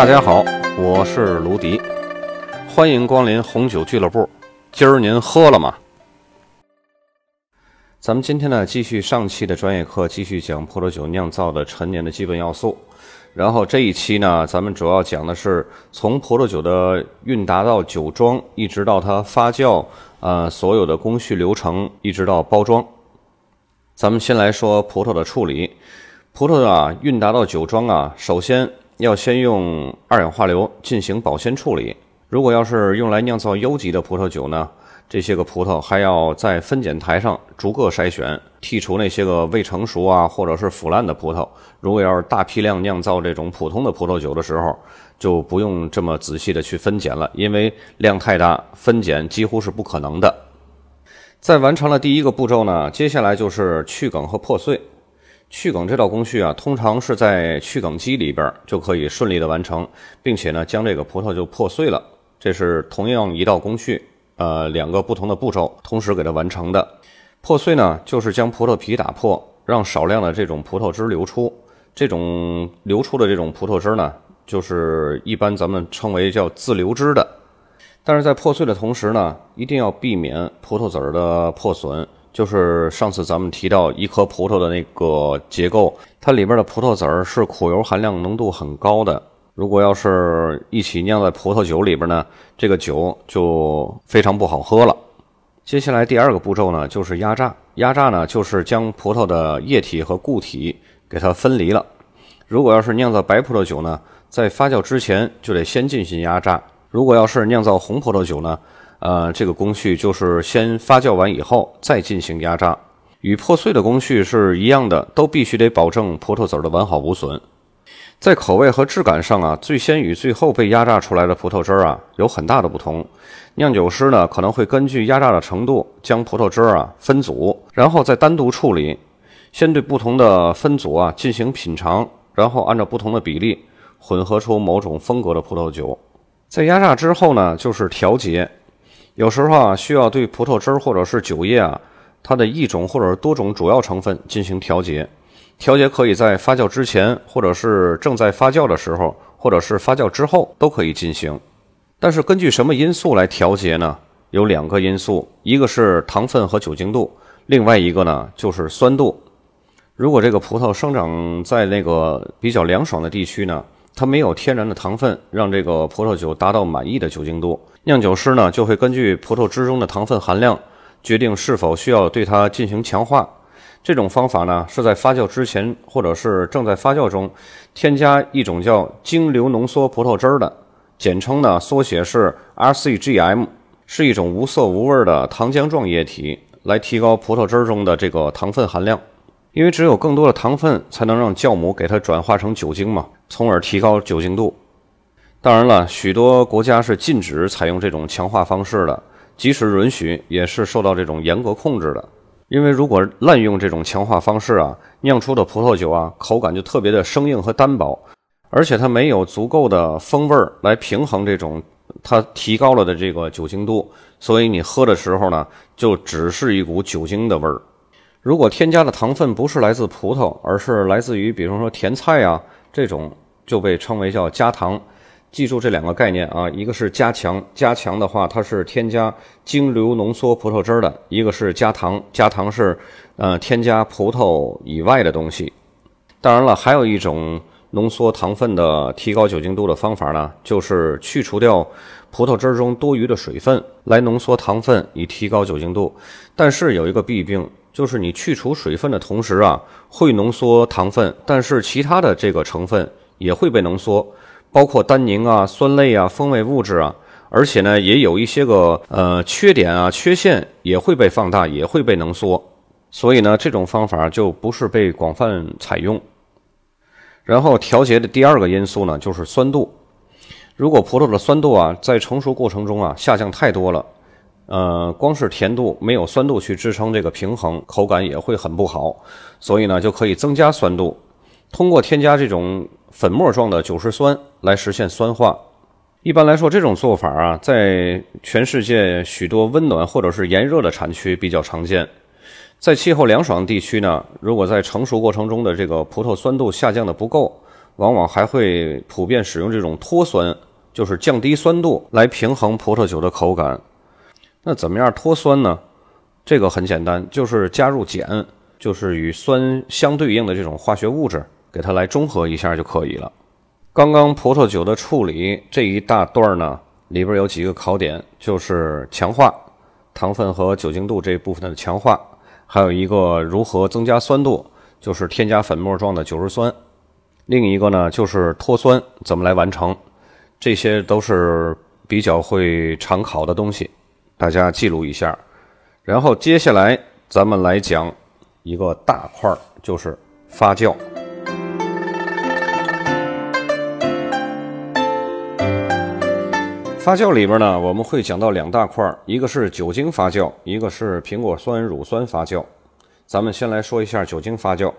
大家好，我是卢迪，欢迎光临红酒俱乐部。今儿您喝了吗？咱们今天呢，继续上期的专业课，继续讲葡萄酒酿造的陈年的基本要素。然后这一期呢，咱们主要讲的是从葡萄酒的运达到酒庄，一直到它发酵，呃，所有的工序流程，一直到包装。咱们先来说葡萄的处理。葡萄啊，运达到酒庄啊，首先要先用二氧化硫进行保鲜处理。如果要是用来酿造优级的葡萄酒呢，这些个葡萄还要在分拣台上逐个筛选，剔除那些个未成熟啊或者是腐烂的葡萄。如果要是大批量酿造这种普通的葡萄酒的时候，就不用这么仔细的去分拣了，因为量太大，分拣几乎是不可能的。在完成了第一个步骤呢，接下来就是去梗和破碎。去梗这道工序啊，通常是在去梗机里边就可以顺利的完成，并且呢，将这个葡萄就破碎了。这是同样一道工序，呃，两个不同的步骤同时给它完成的。破碎呢，就是将葡萄皮打破，让少量的这种葡萄汁流出。这种流出的这种葡萄汁呢，就是一般咱们称为叫自流汁的。但是在破碎的同时呢，一定要避免葡萄籽儿的破损。就是上次咱们提到一颗葡萄的那个结构，它里边的葡萄籽儿是苦油含量浓度很高的。如果要是一起酿在葡萄酒里边呢，这个酒就非常不好喝了。接下来第二个步骤呢，就是压榨。压榨呢，就是将葡萄的液体和固体给它分离了。如果要是酿造白葡萄酒呢，在发酵之前就得先进行压榨。如果要是酿造红葡萄酒呢？呃，这个工序就是先发酵完以后再进行压榨，与破碎的工序是一样的，都必须得保证葡萄籽的完好无损。在口味和质感上啊，最先与最后被压榨出来的葡萄汁儿啊有很大的不同。酿酒师呢可能会根据压榨的程度将葡萄汁儿啊分组，然后再单独处理，先对不同的分组啊进行品尝，然后按照不同的比例混合出某种风格的葡萄酒。在压榨之后呢，就是调节。有时候啊，需要对葡萄汁儿或者是酒液啊，它的一种或者是多种主要成分进行调节。调节可以在发酵之前，或者是正在发酵的时候，或者是发酵之后都可以进行。但是根据什么因素来调节呢？有两个因素，一个是糖分和酒精度，另外一个呢就是酸度。如果这个葡萄生长在那个比较凉爽的地区呢？它没有天然的糖分，让这个葡萄酒达到满意的酒精度。酿酒师呢就会根据葡萄汁中的糖分含量，决定是否需要对它进行强化。这种方法呢是在发酵之前或者是正在发酵中，添加一种叫精流浓缩葡萄汁的，简称呢缩写是 RCGM，是一种无色无味的糖浆状液体，来提高葡萄汁中的这个糖分含量。因为只有更多的糖分才能让酵母给它转化成酒精嘛，从而提高酒精度。当然了，许多国家是禁止采用这种强化方式的，即使允许，也是受到这种严格控制的。因为如果滥用这种强化方式啊，酿出的葡萄酒啊，口感就特别的生硬和单薄，而且它没有足够的风味儿来平衡这种它提高了的这个酒精度，所以你喝的时候呢，就只是一股酒精的味儿。如果添加的糖分不是来自葡萄，而是来自于比如说甜菜啊这种，就被称为叫加糖。记住这两个概念啊，一个是加强，加强的话它是添加精流浓缩葡萄汁的；一个是加糖，加糖是呃添加葡萄以外的东西。当然了，还有一种浓缩糖分的提高酒精度的方法呢，就是去除掉葡萄汁中多余的水分来浓缩糖分，以提高酒精度。但是有一个弊病。就是你去除水分的同时啊，会浓缩糖分，但是其他的这个成分也会被浓缩，包括单宁啊、酸类啊、风味物质啊，而且呢，也有一些个呃缺点啊、缺陷也会被放大，也会被浓缩。所以呢，这种方法就不是被广泛采用。然后调节的第二个因素呢，就是酸度。如果葡萄的酸度啊，在成熟过程中啊下降太多了。呃，光是甜度没有酸度去支撑这个平衡，口感也会很不好。所以呢，就可以增加酸度，通过添加这种粉末状的酒石酸来实现酸化。一般来说，这种做法啊，在全世界许多温暖或者是炎热的产区比较常见。在气候凉爽地区呢，如果在成熟过程中的这个葡萄酸度下降的不够，往往还会普遍使用这种脱酸，就是降低酸度来平衡葡萄酒的口感。那怎么样脱酸呢？这个很简单，就是加入碱，就是与酸相对应的这种化学物质，给它来中和一下就可以了。刚刚葡萄酒的处理这一大段呢，里边有几个考点，就是强化糖分和酒精度这一部分的强化，还有一个如何增加酸度，就是添加粉末状的酒日酸。另一个呢，就是脱酸怎么来完成，这些都是比较会常考的东西。大家记录一下，然后接下来咱们来讲一个大块儿，就是发酵。发酵里边呢，我们会讲到两大块儿，一个是酒精发酵，一个是苹果酸乳酸发酵。咱们先来说一下酒精发酵。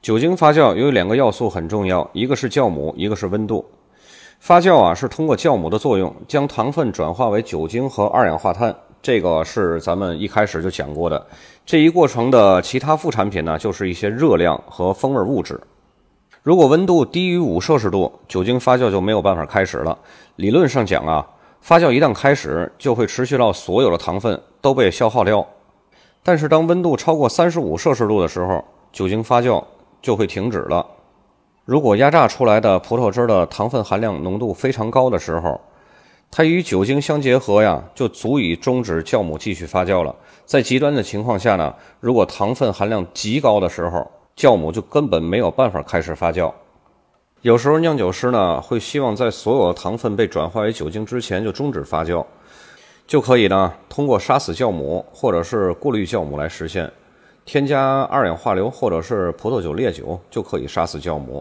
酒精发酵有两个要素很重要，一个是酵母，一个是温度。发酵啊，是通过酵母的作用，将糖分转化为酒精和二氧化碳。这个是咱们一开始就讲过的，这一过程的其他副产品呢，就是一些热量和风味物质。如果温度低于五摄氏度，酒精发酵就没有办法开始了。理论上讲啊，发酵一旦开始，就会持续到所有的糖分都被消耗掉。但是当温度超过三十五摄氏度的时候，酒精发酵就会停止了。如果压榨出来的葡萄汁的糖分含量浓度非常高的时候，它与酒精相结合呀，就足以终止酵母继续发酵了。在极端的情况下呢，如果糖分含量极高的时候，酵母就根本没有办法开始发酵。有时候酿酒师呢会希望在所有的糖分被转化为酒精之前就终止发酵，就可以呢通过杀死酵母或者是过滤酵母来实现。添加二氧化硫或者是葡萄酒烈酒就可以杀死酵母。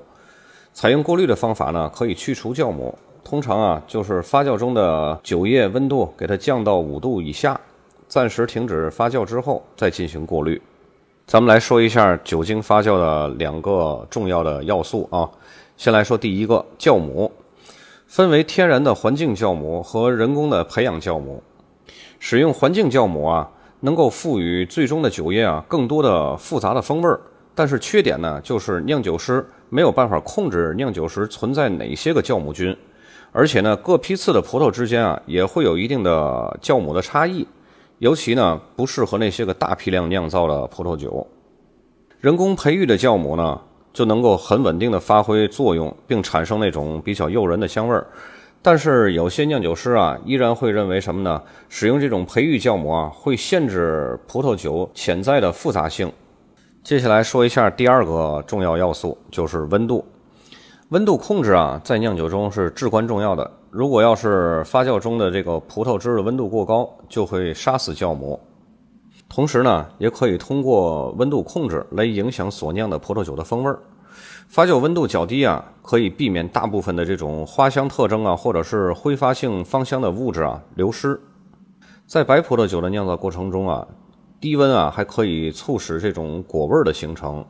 采用过滤的方法呢，可以去除酵母。通常啊，就是发酵中的酒液温度给它降到五度以下，暂时停止发酵之后再进行过滤。咱们来说一下酒精发酵的两个重要的要素啊。先来说第一个酵母，分为天然的环境酵母和人工的培养酵母。使用环境酵母啊，能够赋予最终的酒液啊更多的复杂的风味儿。但是缺点呢，就是酿酒师没有办法控制酿酒时存在哪些个酵母菌。而且呢，各批次的葡萄之间啊，也会有一定的酵母的差异，尤其呢不适合那些个大批量酿造的葡萄酒。人工培育的酵母呢，就能够很稳定的发挥作用，并产生那种比较诱人的香味儿。但是有些酿酒师啊，依然会认为什么呢？使用这种培育酵母啊，会限制葡萄酒潜在的复杂性。接下来说一下第二个重要要素，就是温度。温度控制啊，在酿酒中是至关重要的。如果要是发酵中的这个葡萄汁的温度过高，就会杀死酵母。同时呢，也可以通过温度控制来影响所酿的葡萄酒的风味儿。发酵温度较低啊，可以避免大部分的这种花香特征啊，或者是挥发性芳香的物质啊流失。在白葡萄酒的酿造过程中啊，低温啊还可以促使这种果味儿的形成。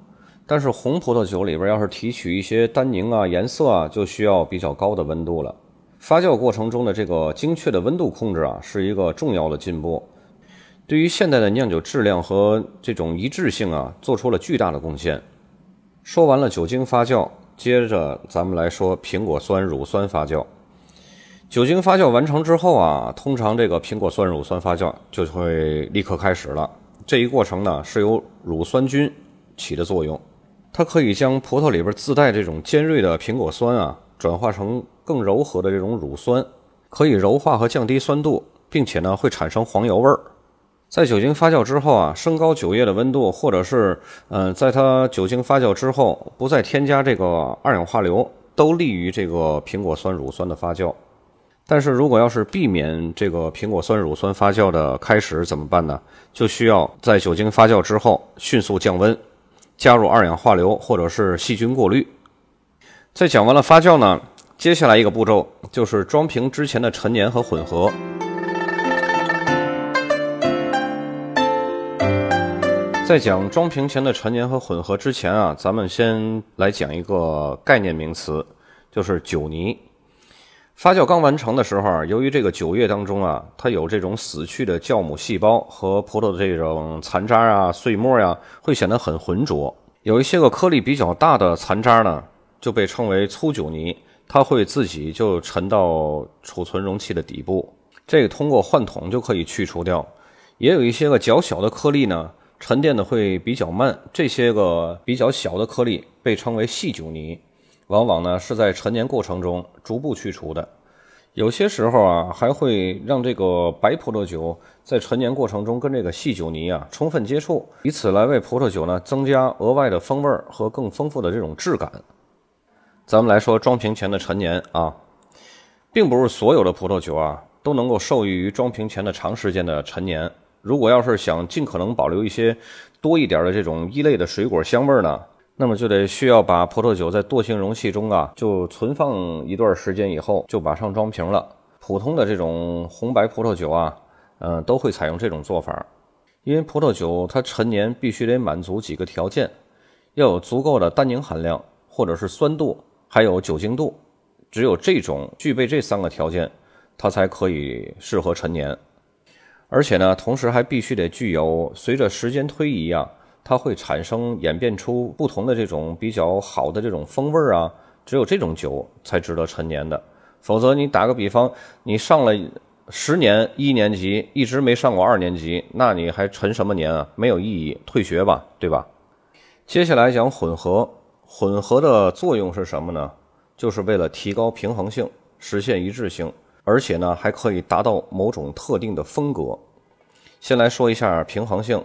但是红葡萄酒里边要是提取一些单宁啊、颜色啊，就需要比较高的温度了。发酵过程中的这个精确的温度控制啊，是一个重要的进步，对于现代的酿酒质量和这种一致性啊，做出了巨大的贡献。说完了酒精发酵，接着咱们来说苹果酸乳酸发酵。酒精发酵完成之后啊，通常这个苹果酸乳酸发酵就会立刻开始了。这一过程呢，是由乳酸菌起的作用。它可以将葡萄里边自带这种尖锐的苹果酸啊，转化成更柔和的这种乳酸，可以柔化和降低酸度，并且呢会产生黄油味儿。在酒精发酵之后啊，升高酒液的温度，或者是嗯，在它酒精发酵之后不再添加这个二氧化硫，都利于这个苹果酸乳酸的发酵。但是如果要是避免这个苹果酸乳酸发酵的开始怎么办呢？就需要在酒精发酵之后迅速降温。加入二氧化硫或者是细菌过滤。在讲完了发酵呢，接下来一个步骤就是装瓶之前的陈年和混合。在讲装瓶前的陈年和混合之前啊，咱们先来讲一个概念名词，就是酒泥。发酵刚完成的时候，由于这个酒液当中啊，它有这种死去的酵母细胞和葡萄的这种残渣啊、碎末呀，会显得很浑浊。有一些个颗粒比较大的残渣呢，就被称为粗酒泥，它会自己就沉到储存容器的底部，这个通过换桶就可以去除掉。也有一些个较小的颗粒呢，沉淀的会比较慢，这些个比较小的颗粒被称为细酒泥，往往呢是在陈年过程中逐步去除的。有些时候啊，还会让这个白葡萄酒在陈年过程中跟这个细酒泥啊充分接触，以此来为葡萄酒呢增加额外的风味和更丰富的这种质感。咱们来说装瓶前的陈年啊，并不是所有的葡萄酒啊都能够受益于装瓶前的长时间的陈年。如果要是想尽可能保留一些多一点的这种一类的水果香味呢？那么就得需要把葡萄酒在惰性容器中啊，就存放一段时间以后，就马上装瓶了。普通的这种红白葡萄酒啊，嗯，都会采用这种做法。因为葡萄酒它陈年必须得满足几个条件，要有足够的单宁含量，或者是酸度，还有酒精度。只有这种具备这三个条件，它才可以适合陈年。而且呢，同时还必须得具有随着时间推移啊。它会产生演变出不同的这种比较好的这种风味儿啊，只有这种酒才值得陈年的，否则你打个比方，你上了十年一年级，一直没上过二年级，那你还陈什么年啊？没有意义，退学吧，对吧？接下来讲混合，混合的作用是什么呢？就是为了提高平衡性，实现一致性，而且呢还可以达到某种特定的风格。先来说一下平衡性。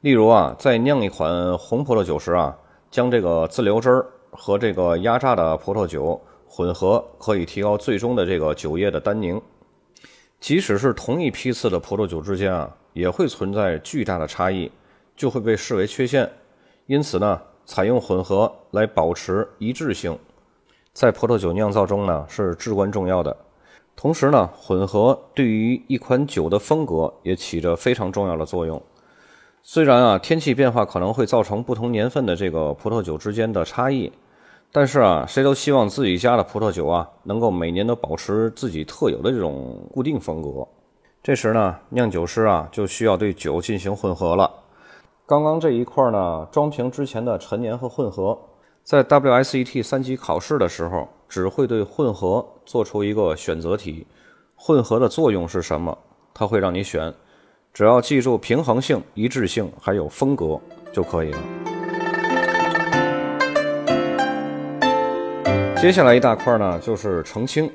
例如啊，在酿一款红葡萄酒时啊，将这个自流汁儿和这个压榨的葡萄酒混合，可以提高最终的这个酒液的单宁。即使是同一批次的葡萄酒之间啊，也会存在巨大的差异，就会被视为缺陷。因此呢，采用混合来保持一致性，在葡萄酒酿造中呢是至关重要的。同时呢，混合对于一款酒的风格也起着非常重要的作用。虽然啊，天气变化可能会造成不同年份的这个葡萄酒之间的差异，但是啊，谁都希望自己家的葡萄酒啊，能够每年都保持自己特有的这种固定风格。这时呢，酿酒师啊，就需要对酒进行混合了。刚刚这一块呢，装瓶之前的陈年和混合，在 WSET 三级考试的时候，只会对混合做出一个选择题。混合的作用是什么？它会让你选。只要记住平衡性、一致性，还有风格就可以了。接下来一大块呢，就是澄清。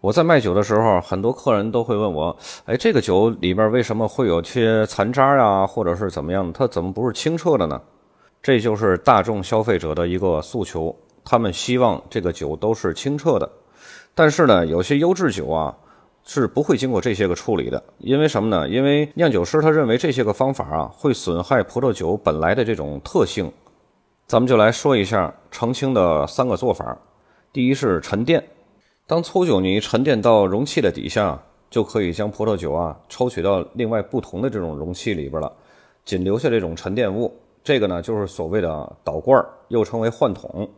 我在卖酒的时候，很多客人都会问我：“哎，这个酒里边为什么会有些残渣啊，或者是怎么样？它怎么不是清澈的呢？”这就是大众消费者的一个诉求，他们希望这个酒都是清澈的。但是呢，有些优质酒啊。是不会经过这些个处理的，因为什么呢？因为酿酒师他认为这些个方法啊会损害葡萄酒本来的这种特性。咱们就来说一下澄清的三个做法。第一是沉淀，当粗酒泥沉淀到容器的底下，就可以将葡萄酒啊抽取到另外不同的这种容器里边了，仅留下这种沉淀物。这个呢就是所谓的倒罐，又称为换桶。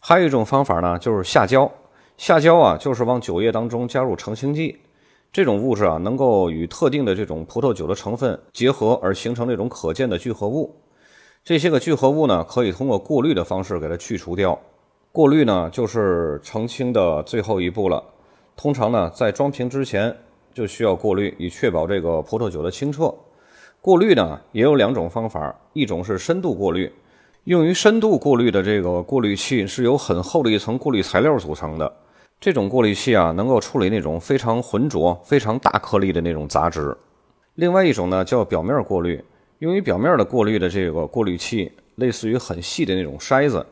还有一种方法呢就是下胶，下胶啊就是往酒液当中加入澄清剂。这种物质啊，能够与特定的这种葡萄酒的成分结合，而形成这种可见的聚合物。这些个聚合物呢，可以通过过滤的方式给它去除掉。过滤呢，就是澄清的最后一步了。通常呢，在装瓶之前就需要过滤，以确保这个葡萄酒的清澈。过滤呢，也有两种方法，一种是深度过滤。用于深度过滤的这个过滤器是由很厚的一层过滤材料组成的。这种过滤器啊，能够处理那种非常浑浊、非常大颗粒的那种杂质。另外一种呢，叫表面过滤，用于表面的过滤的这个过滤器，类似于很细的那种筛子。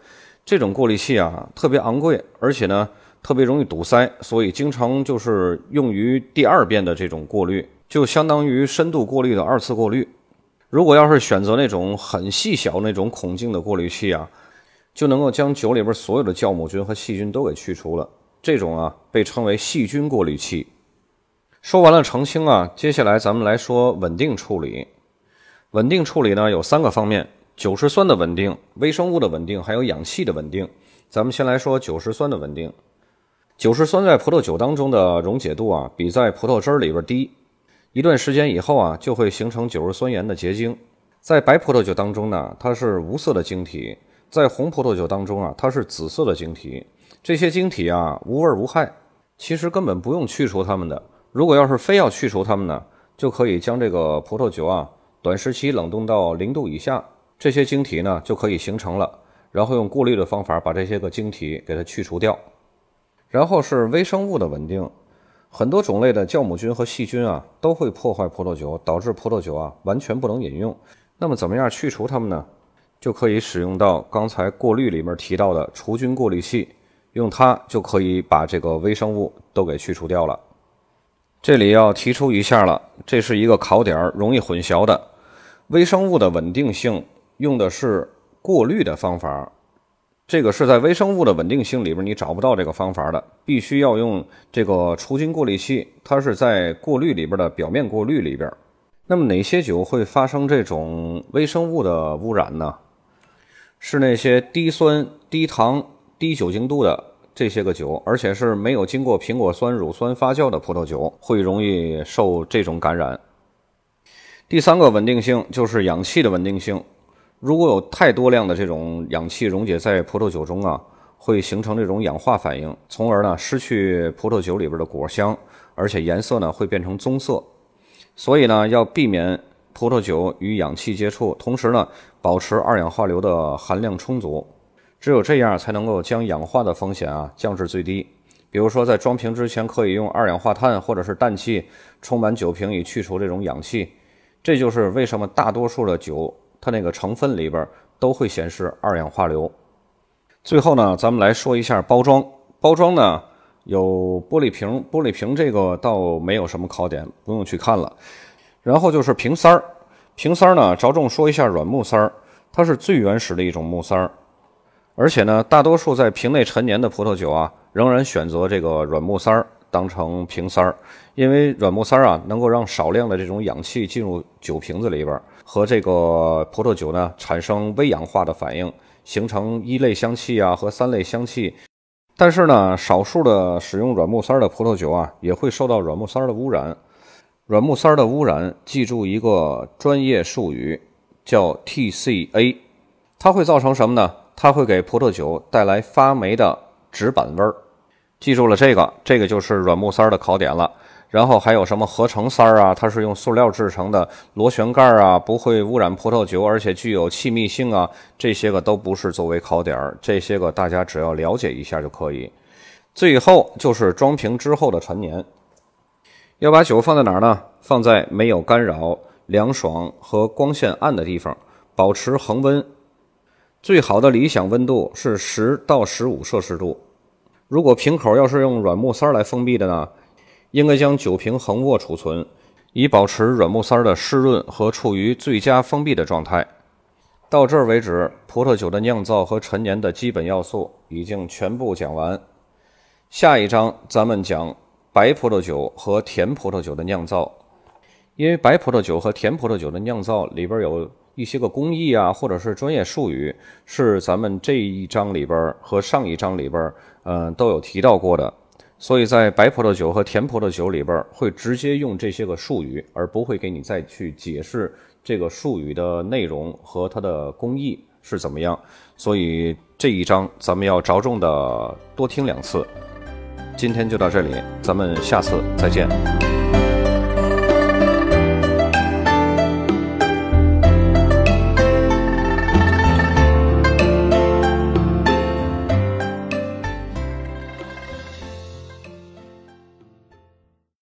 这种过滤器啊，特别昂贵，而且呢，特别容易堵塞，所以经常就是用于第二遍的这种过滤，就相当于深度过滤的二次过滤。如果要是选择那种很细小那种孔径的过滤器啊，就能够将酒里边所有的酵母菌和细菌都给去除了。这种啊被称为细菌过滤器。说完了澄清啊，接下来咱们来说稳定处理。稳定处理呢有三个方面：酒石酸的稳定、微生物的稳定，还有氧气的稳定。咱们先来说酒石酸的稳定。酒石酸在葡萄酒当中的溶解度啊，比在葡萄汁儿里边低。一段时间以后啊，就会形成酒石酸盐的结晶。在白葡萄酒当中呢，它是无色的晶体，在红葡萄酒当中啊，它是紫色的晶体，这些晶体啊无味无害，其实根本不用去除它们的。如果要是非要去除它们呢，就可以将这个葡萄酒啊短时期冷冻到零度以下，这些晶体呢就可以形成了，然后用过滤的方法把这些个晶体给它去除掉。然后是微生物的稳定，很多种类的酵母菌和细菌啊都会破坏葡萄酒，导致葡萄酒啊完全不能饮用。那么怎么样去除它们呢？就可以使用到刚才过滤里面提到的除菌过滤器，用它就可以把这个微生物都给去除掉了。这里要提出一下了，这是一个考点，容易混淆的。微生物的稳定性用的是过滤的方法。这个是在微生物的稳定性里边，你找不到这个方法的，必须要用这个除菌过滤器，它是在过滤里边的表面过滤里边。那么哪些酒会发生这种微生物的污染呢？是那些低酸、低糖、低酒精度的这些个酒，而且是没有经过苹果酸乳酸发酵的葡萄酒，会容易受这种感染。第三个稳定性就是氧气的稳定性。如果有太多量的这种氧气溶解在葡萄酒中啊，会形成这种氧化反应，从而呢失去葡萄酒里边的果香，而且颜色呢会变成棕色。所以呢要避免葡萄酒与氧气接触，同时呢保持二氧化硫的含量充足，只有这样才能够将氧化的风险啊降至最低。比如说在装瓶之前可以用二氧化碳或者是氮气充满酒瓶以去除这种氧气。这就是为什么大多数的酒。它那个成分里边都会显示二氧化硫。最后呢，咱们来说一下包装。包装呢有玻璃瓶，玻璃瓶这个倒没有什么考点，不用去看了。然后就是瓶塞儿，瓶塞儿呢着重说一下软木塞儿，它是最原始的一种木塞儿。而且呢，大多数在瓶内陈年的葡萄酒啊，仍然选择这个软木塞儿当成瓶塞儿，因为软木塞儿啊能够让少量的这种氧气进入酒瓶子里边。和这个葡萄酒呢产生微氧化的反应，形成一类香气啊和三类香气。但是呢，少数的使用软木塞儿的葡萄酒啊，也会受到软木塞儿的污染。软木塞儿的污染，记住一个专业术语，叫 TCA。它会造成什么呢？它会给葡萄酒带来发霉的纸板味儿。记住了这个，这个就是软木塞儿的考点了。然后还有什么合成塞儿啊？它是用塑料制成的螺旋盖儿啊，不会污染葡萄酒，而且具有气密性啊。这些个都不是作为考点儿，这些个大家只要了解一下就可以。最后就是装瓶之后的陈年，要把酒放在哪儿呢？放在没有干扰、凉爽和光线暗的地方，保持恒温。最好的理想温度是十到十五摄氏度。如果瓶口要是用软木塞来封闭的呢？应该将酒瓶横卧储存，以保持软木塞的湿润和处于最佳封闭的状态。到这儿为止，葡萄酒的酿造和陈年的基本要素已经全部讲完。下一章咱们讲白葡萄酒和甜葡萄酒的酿造，因为白葡萄酒和甜葡萄酒的酿造里边有一些个工艺啊，或者是专业术语，是咱们这一章里边和上一章里边，嗯，都有提到过的。所以在白葡萄酒和甜葡萄酒里边，会直接用这些个术语，而不会给你再去解释这个术语的内容和它的工艺是怎么样。所以这一章咱们要着重的多听两次。今天就到这里，咱们下次再见。